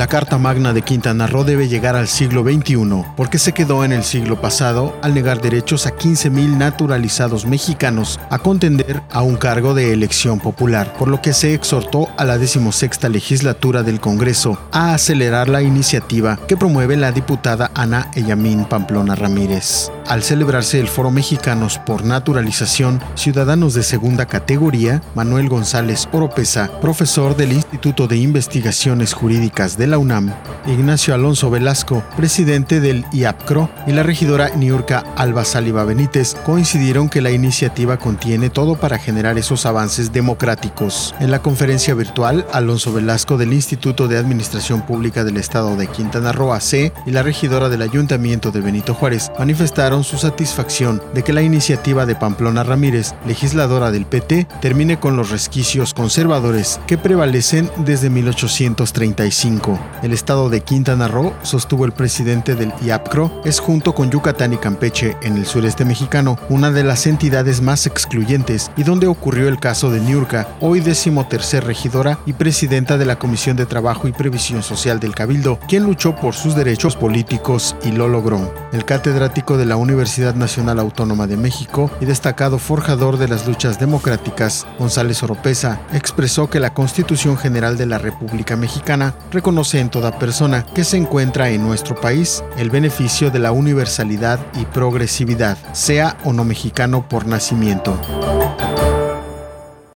La Carta Magna de Quintana Roo debe llegar al siglo XXI, porque se quedó en el siglo pasado al negar derechos a 15.000 naturalizados mexicanos a contender a un cargo de elección popular, por lo que se exhortó a la decimosexta legislatura del Congreso a acelerar la iniciativa que promueve la diputada Ana Eyamín Pamplona Ramírez. Al celebrarse el Foro Mexicanos por Naturalización Ciudadanos de Segunda Categoría, Manuel González Oropesa, profesor del Instituto de Investigaciones Jurídicas de la UNAM, Ignacio Alonso Velasco, presidente del IAPCRO, y la regidora Niurka Alba Saliva Benítez coincidieron que la iniciativa contiene todo para generar esos avances democráticos. En la conferencia virtual, Alonso Velasco del Instituto de Administración Pública del Estado de Quintana Roo AC y la regidora del Ayuntamiento de Benito Juárez manifestaron su satisfacción de que la iniciativa de Pamplona Ramírez, legisladora del PT, termine con los resquicios conservadores que prevalecen desde 1835. El estado de Quintana Roo, sostuvo el presidente del IAPCRO, es junto con Yucatán y Campeche en el sureste mexicano una de las entidades más excluyentes y donde ocurrió el caso de Niurka, hoy decimotercer regidora y presidenta de la Comisión de Trabajo y Previsión Social del Cabildo, quien luchó por sus derechos políticos y lo logró. El catedrático de la Universidad Nacional Autónoma de México y destacado forjador de las luchas democráticas, González Oropesa, expresó que la Constitución General de la República Mexicana reconoce en toda persona que se encuentra en nuestro país el beneficio de la universalidad y progresividad, sea o no mexicano por nacimiento.